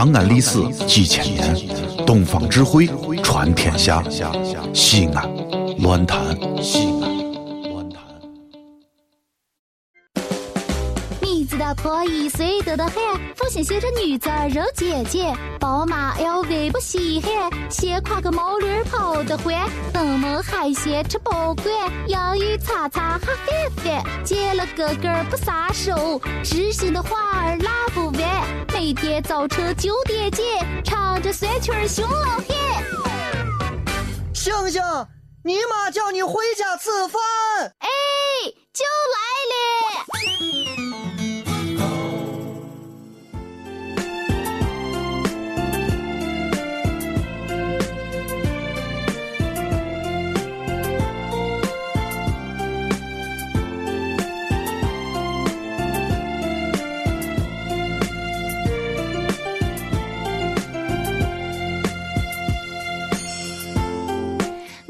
长安历史几千年，东方智慧传天下。西安，乱谈西安，你知道破一岁多的很，父亲写着女子肉姐姐，宝马 LV 不稀罕，斜挎个毛驴跑得欢，登门海鲜吃不惯，洋芋擦擦哈翻翻，见了哥哥不撒手，知心的话儿拉不完，每天早晨九点见，唱着酸曲儿熊老汉。星星，你妈叫你回家吃饭。哎，就来了。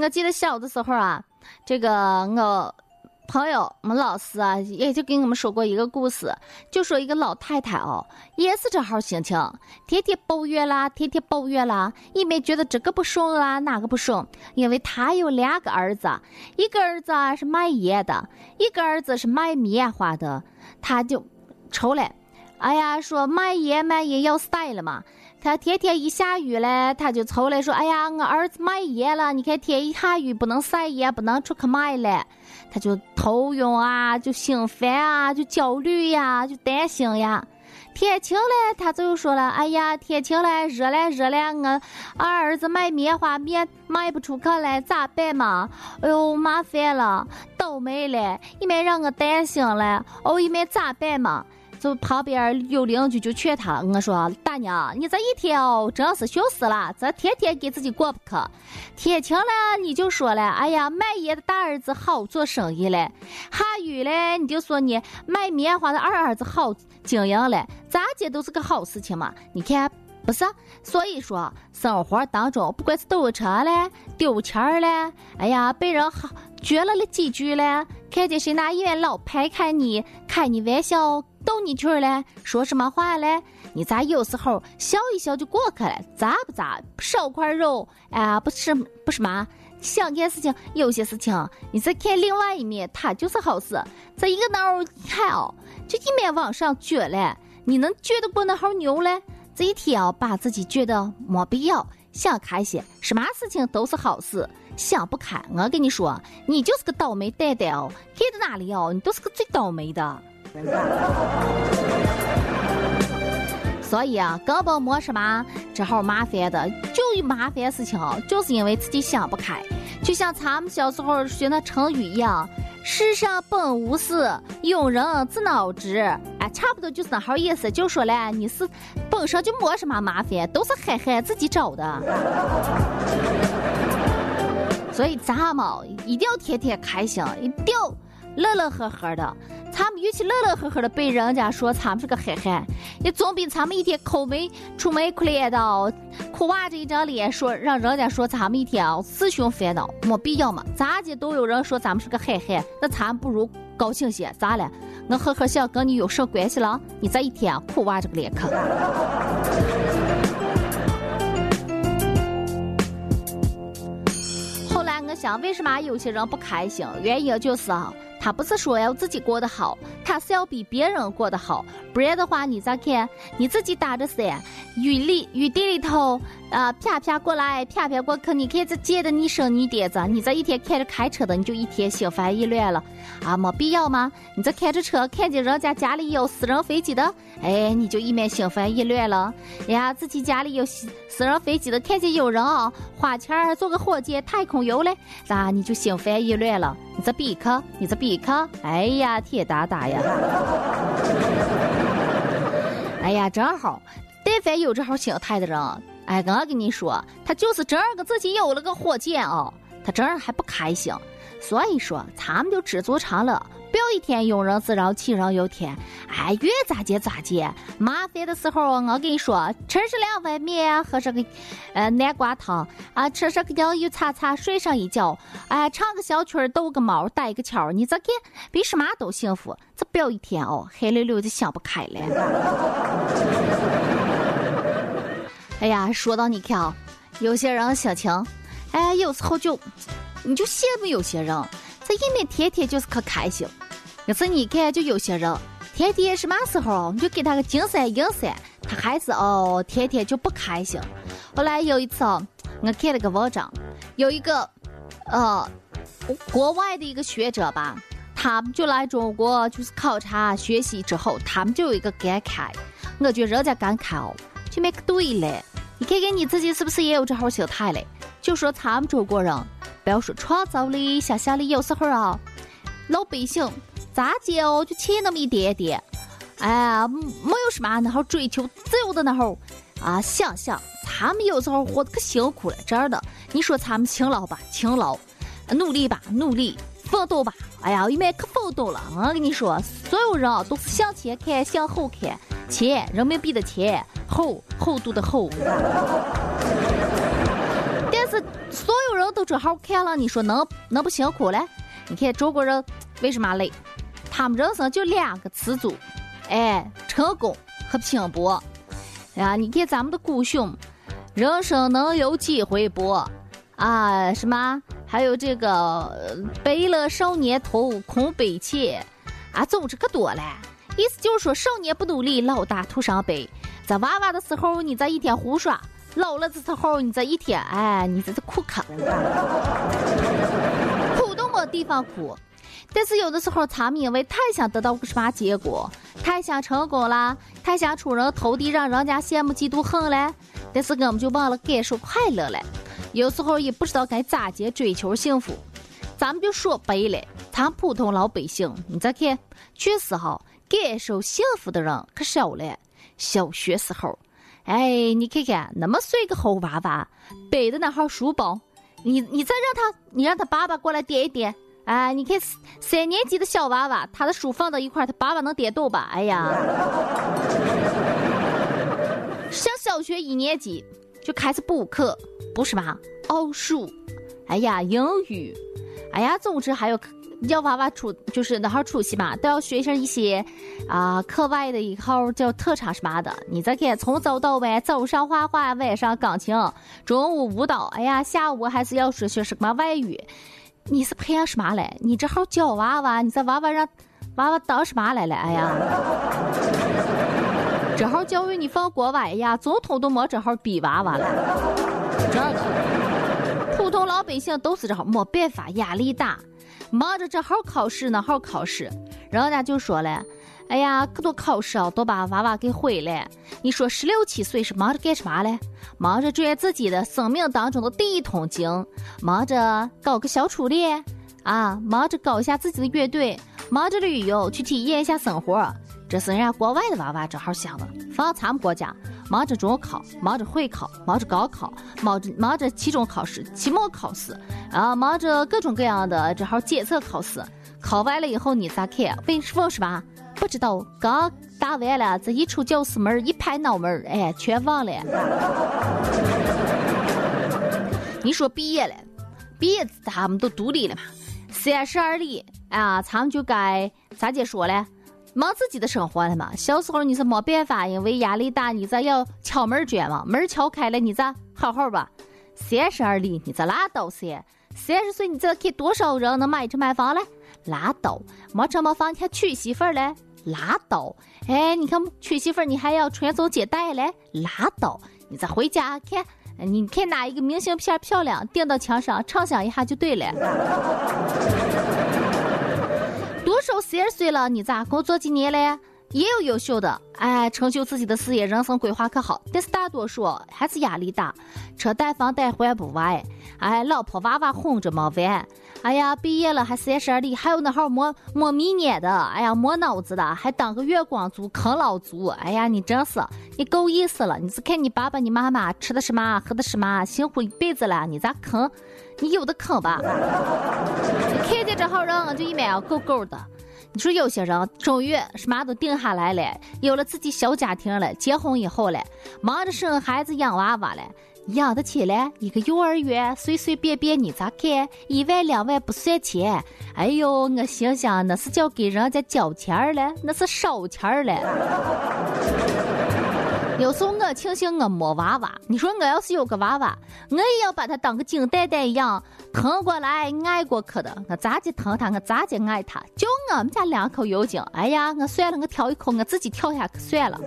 我记得小的时候啊，这个我朋友、我们老师啊，也就给我们说过一个故事，就说一个老太太哦，也是这号心情，天天抱怨啦，天天抱怨啦，一面觉得这个不顺啦，那个不顺，因为她有两个儿子，一个儿子是卖盐的，一个儿子是卖棉花的，她就愁了，哎呀，说卖盐卖盐要晒了嘛。他天天一下雨嘞，他就愁来说：“哎呀，我儿子卖盐了，你看天一下雨不能晒盐，不能出去卖了。”他就头晕啊，就心烦啊，就焦虑呀，就担心呀。天晴了，他就说了：“哎呀，天晴了，热了热了，我俺儿子卖棉花面卖不出去了，咋办嘛？哎呦，麻烦了，倒霉了，一面让我担心了，哦，一面咋办嘛？”就旁边有邻居就劝他，我说大娘，你这一天哦，真是羞死了，这天天给自己过不去。天晴了你就说了，哎呀，卖盐的大儿子好做生意嘞；下雨了你就说你卖棉花的二儿子好经营嘞。咋接都是个好事情嘛。你看不是？所以说生活当中，不管是堵车了、丢钱了，哎呀，被人好撅了了几句了，看见谁拿眼老拍看你，开你玩笑。逗你趣儿嘞，说什么话嘞？你咋有时候笑一笑就过去了？咋不咋？少块肉，哎呀，不是不是嘛？想件事情，有些事情，你再看另外一面，它就是好事。这一个脑看哦，就一面往上撅嘞，你能撅得过那号牛嘞？这一天哦，把自己撅得没必要，想开些，什么事情都是好事。想不开，我跟你说，你就是个倒霉蛋蛋哦，看到哪里哦，你都是个最倒霉的。所以啊，根本没什么这好麻烦的，就麻烦事情就是因为自己想不开。就像咱们小时候学那成语一样，“世上本无事，庸人自扰之”。哎，差不多就是那好意思。就说了，你是本身就没什么麻烦，都是憨憨自己找的。所以咱们一定要天天开心，一定要乐乐呵呵的。他们与其乐乐呵呵的被人家说咱们是个憨憨，也总比咱们一天抠门出眉苦脸的苦哇着一张脸说让人家说咱们一天啊自寻烦恼，没必要嘛。咋的都有人说咱们是个憨憨，那咱不如高兴些。咋了？我呵呵笑跟你有什关系了？你这一天苦哇着个脸坑。后来我想，为什么有些人不开心？原因就是啊。他不是说要自己过得好，他是要比别人过得好，不然的话，你咋看？你自己打着伞，雨里雨地里头啊，啪啪过来，啪啪过去，你看这溅的你生你点子，你这一天开着开车的，你就一天心烦意乱了，啊，没必要吗？你这开着车，看见人家家里有私人飞机的，哎，你就一面心烦意乱了。呀，自己家里有私私人飞机的，看见有人啊花钱坐个火箭太空游嘞，那你就心烦意乱了。你这比克，你这比克，哎呀，铁大大呀！哎呀，正好，但凡有这号心态的人，哎，我跟你说，他就是正个自己有了个火箭哦，他正还不开心。所以说，咱们就知足常乐。不要一天庸人自扰，杞人忧天。哎，越咋接咋接。麻烦的时候，我跟你说，吃上两碗面，喝上个呃南瓜汤啊，吃上个洋芋擦擦，睡上一觉，哎，唱个小曲儿，逗个猫，逮个巧，你这看比什么都幸福。这不要一天哦，黑溜溜的想不开了。哎呀，说到你看啊，有些人心情，哎，有时候就，你就羡慕有些人，这一面天天就是可开心。可是你看，就有些人，天天什么时候你就给他个金山银山，他还是哦，天天就不开心。后来有一次哦，我看了个文章，有一个，呃，国外的一个学者吧，他们就来中国就是考察学习之后，他们就有一个感慨，我觉得人家感慨哦，就没个对嘞。你看看你自己是不是也有这号心态嘞？就说咱们中国人，不要说创造力、想象力，有时候啊，老百姓咋接哦，就欠那么一点点，哎呀，没有什么那号追求自由的那号啊想想。他们有时候活得可辛苦了，真的。你说他们勤劳吧，勤劳；努力吧，努力；奋斗吧，哎呀，因为可奋斗了。我跟你说，所有人啊，都是向前看，向后看。钱，人民币的钱，厚厚度的厚。但是所有人都正好看了，你说能能不辛苦嘞？你看中国人为什么累？他们人生就两个词组，哎，成功和拼搏。呀，你看咱们的古训，人生能有几回搏？啊，什么？还有这个白了少年头，空悲切，啊，总之可多了。意思就是说，少年不努力，老大徒伤悲。在娃娃的时候，你在一天胡耍；老了的时候，你在一天，哎，你在这哭哭。哭都没地方哭。但是有的时候，他们因为太想得到个什么结果，太想成功了，太想出人头地，让人家羡慕嫉妒恨了。但是我们就忘了感受快乐了。有时候也不知道该咋接追求幸福。咱们就说白了，咱普通老百姓，你再看，确实哈。感受幸福的人可少了。小学时候，哎，你看看那么碎个猴娃娃，背的那号书包，你你再让他，你让他爸爸过来点一点。哎，你看三年级的小娃娃，他的书放到一块他爸爸能点动吧？哎呀，上小学一年级就开始补课，补什么？奥数，哎呀，英语，哎呀，总之还有。要娃娃出就是那号出息嘛，都要学上一些啊课外的一号叫特长什么的。你再看，从早到晚，早上画画，晚上钢琴，中午舞蹈，哎呀，下午还是要学学什么外语。你是培养什么来？你这号教娃娃，你这娃娃让娃娃当什么来了？哎呀，这号教育你放国外呀，总统都没这号逼娃娃了。这个普通老百姓都是这号，没办法，压力大。忙着这号考试那号考试，人家就说了：“哎呀，可多考试啊，都把娃娃给毁了。”你说十六七岁是忙着干什么嘞？忙着赚自己的生命当中的第一桶金，忙着搞个小初恋啊，忙着搞一下自己的乐队，忙着旅游去体验一下生活。这是人家国外的娃娃正好想的，放咱们国家。忙着中考，忙着会考，忙着高考，忙着忙着期中考试、期末考试，啊，忙着各种各样的这号检测考试。考完了以后你咋看？问问是吧？不知道，刚答完了，这一出教室门，一拍脑门，哎，全忘了。你说毕业了，毕业他们都独立了嘛？三十而立，啊，咱们就该咋接说嘞？忙自己的生活了嘛？小时候你是没办法，因为压力大，你咋要敲门砖嘛？门敲开了，你咋好好吧？三十而立，你咋拉倒噻？三十岁你这看多少人能买车买房嘞？拉倒！没车没房，你还娶媳妇儿嘞？拉倒！哎，你看娶媳妇儿你还要传宗接代嘞？拉倒！你再回家看，你看哪一个明信片漂亮，钉到墙上，畅想一下就对了。三十岁了，你咋工作几年嘞？也有优秀的，哎，成就自己的事业，人生规划可好。但是大多数还是压力大，车贷房贷还不完，哎，老婆娃娃哄着没完。哎呀，毕业了还三十而立，还有那号没没明年的，哎呀，没脑子的，还当个月光族，啃老族。哎呀，你真是，你够意思了。你是看你爸爸你妈妈吃的什么，喝的什么，辛苦一辈子了，你咋啃？你有的啃吧，看见这号人就一面够够的。你说有些人终于什么都定下来了，有了自己小家庭了，结婚以后了，忙着生孩子养娃娃了，养得起来一个幼儿园随随便便你咋看一万两万不算钱？哎呦，我心想那是叫给人家交钱了，那是烧钱了。有时候我庆幸我没娃娃，你说我要是有个娃娃，我也要把他当个金蛋蛋一样疼过来爱过去的，我咋地疼他，我咋地爱他。就我们家两口油精，哎呀，我算了，我挑一口，我自己跳下去算了。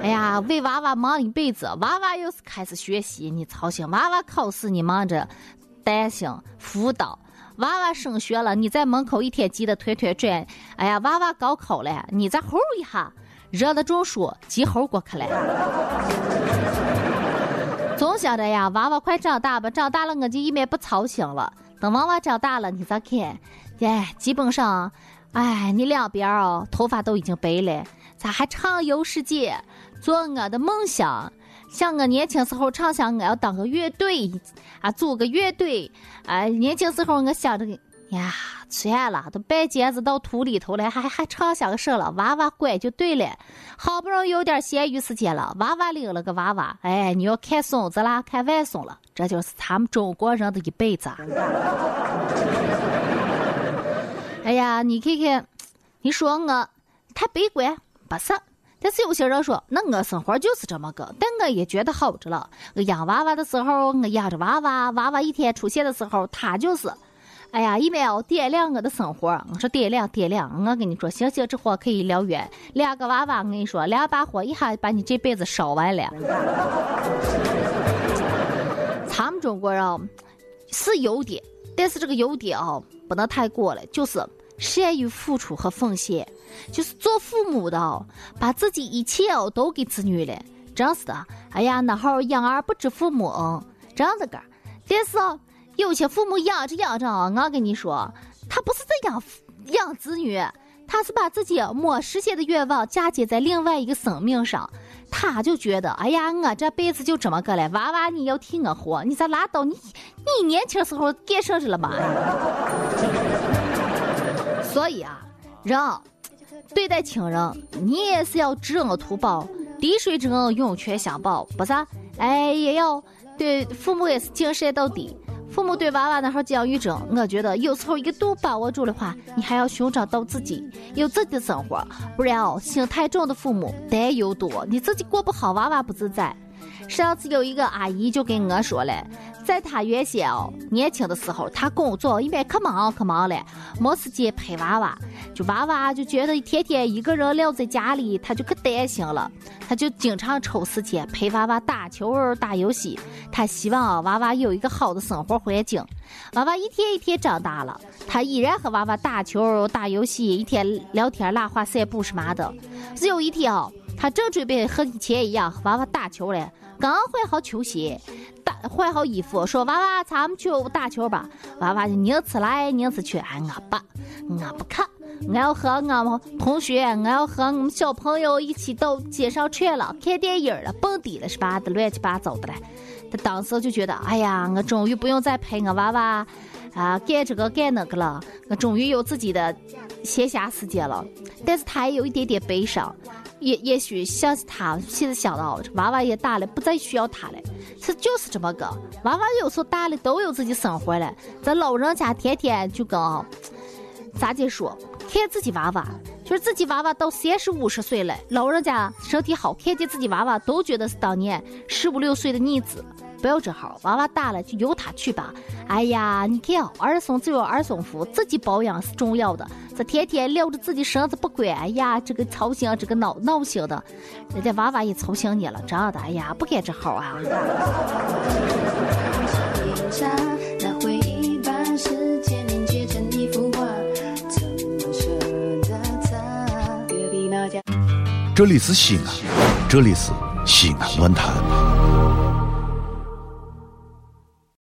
哎呀，为娃娃忙一辈子，娃娃又是开始学习，你操心；娃娃考试，你忙着担心辅导；娃娃升学了，你在门口一天急得团团转。哎呀，娃娃高考了，你再吼一下，热的中暑，急吼过去了。总想着呀，娃娃快长大吧，长大了我就一面不操心了。等娃娃长大了，你再看，哎，基本上，哎，你两边哦，头发都已经白了，咋还畅游世界？做我的梦想，像我年轻时候畅想我要当个乐队，啊，组个乐队。啊，年轻时候我想着，呀，算了，都半截子到土里头了，还还畅想个什了？娃娃乖就对了。好不容易有点闲余时间了，娃娃领了个娃娃，哎，你要看孙子啦，看外孙了，这就是咱们中国人的一辈子。哎呀，你看看，你说我太悲观，不是？但是有些人说，那我生活就是这么个，但我也觉得好着了。我养娃娃的时候，我养着娃娃，娃娃一天出现的时候，他就是，哎呀，一秒点亮我的生活。我说点亮点亮，我跟你说，星星之火可以燎原。两个娃娃，我跟你说，两把火一下把你这辈子烧完了。咱们中国人是有点，但是这个有点啊，不能太过了，就是善于付出和奉献。就是做父母的哦，把自己一切哦都给子女了，真是的。哎呀，那好养儿不知父母恩，这样子个。但是有些父母养着养着，我跟你说，他不是在养养子女，他是把自己没实现的愿望嫁接在另外一个生命上，他就觉得，哎呀，我这辈子就这么个了，娃娃你要替我活，你咋拉倒？你你年轻时候干啥去了嘛？所以啊，人。对待亲人，你也是要知恩图报，滴水之恩涌泉相报，不是？哎，也要对父母也是尽善到底。父母对娃娃那号教育中，我觉得有时候一个度把握住的话，你还要寻找到自己有自己的生活，不然哦，心太重的父母担忧多，你自己过不好，娃娃不自在。上次有一个阿姨就跟我说了。在她原先哦，年轻的时候，她工作一边可忙可忙了，没时间陪娃娃，就娃娃就觉得天天一个人撂在家里，他就可担心了，他就经常抽时间陪娃娃打球打游戏，他希望娃娃有一个好的生活环境。娃娃一天一天长大了，他依然和娃娃打球打游戏，一天聊天拉话散步什么的。只有一天哦，他正准备和以前一样和娃娃打球嘞，刚换好球鞋。打换好衣服，说娃娃，咱们去打球吧。娃娃就宁此来宁此去，哎，我不，我不看，我要和我们同学，我要和我们小朋友一起到街上去了，看电影了，蹦迪了，是吧？的乱七八糟的嘞。他当时就觉得，哎呀，我终于不用再陪我娃娃啊干这个干那个了，我终于有自己的闲暇时间了。但是他也有一点点悲伤。也也许像他现在想到娃娃也大了，不再需要他了，是就是这么个。娃娃有时候大了都有自己生活了，咱老人家天天就跟咋姐说，看自己娃娃，就是自己娃娃到三十五十岁了，老人家身体好，看见自己娃娃都觉得是当年十五六岁的逆子。不要这号，娃娃大了就由他去吧。哎呀，你看，儿孙自有儿孙福，自己保养是重要的。这天天撂着自己身子不管，哎呀，这个操心，这个闹闹心的，人家娃娃也操心你了，这样的，哎呀，不该这号啊。这里是西安，这里是西安论坛。